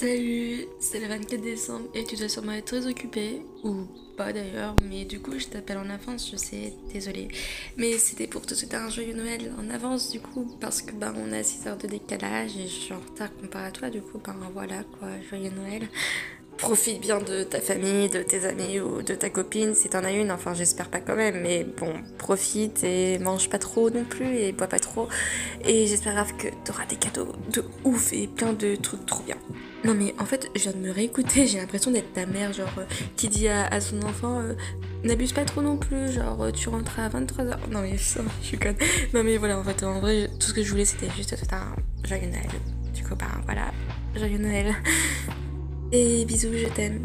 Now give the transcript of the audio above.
Salut, c'est le 24 décembre et tu dois sûrement être très occupé, ou pas d'ailleurs, mais du coup je t'appelle en avance, je sais, désolée. Mais c'était pour te souhaiter un joyeux Noël en avance du coup, parce que bah on a 6 heures de décalage et je suis en retard comparé à toi, du coup ben voilà quoi, joyeux Noël. Profite bien de ta famille, de tes amis ou de ta copine si t'en as une, enfin j'espère pas quand même, mais bon, profite et mange pas trop non plus et bois pas trop. Et j'espère grave que t'auras des cadeaux de ouf et plein de trucs trop bien. Non mais en fait, je viens de me réécouter, j'ai l'impression d'être ta mère, genre, euh, qui dit à, son enfant, euh, n'abuse pas trop non plus, genre, euh, tu rentres à 23h. Non mais ça, je suis conne. Non mais voilà, en fait, en vrai, tout ce que je voulais, c'était juste te un joyeux Noël. Du coup, ben voilà, joyeux Noël. Et bisous, je t'aime.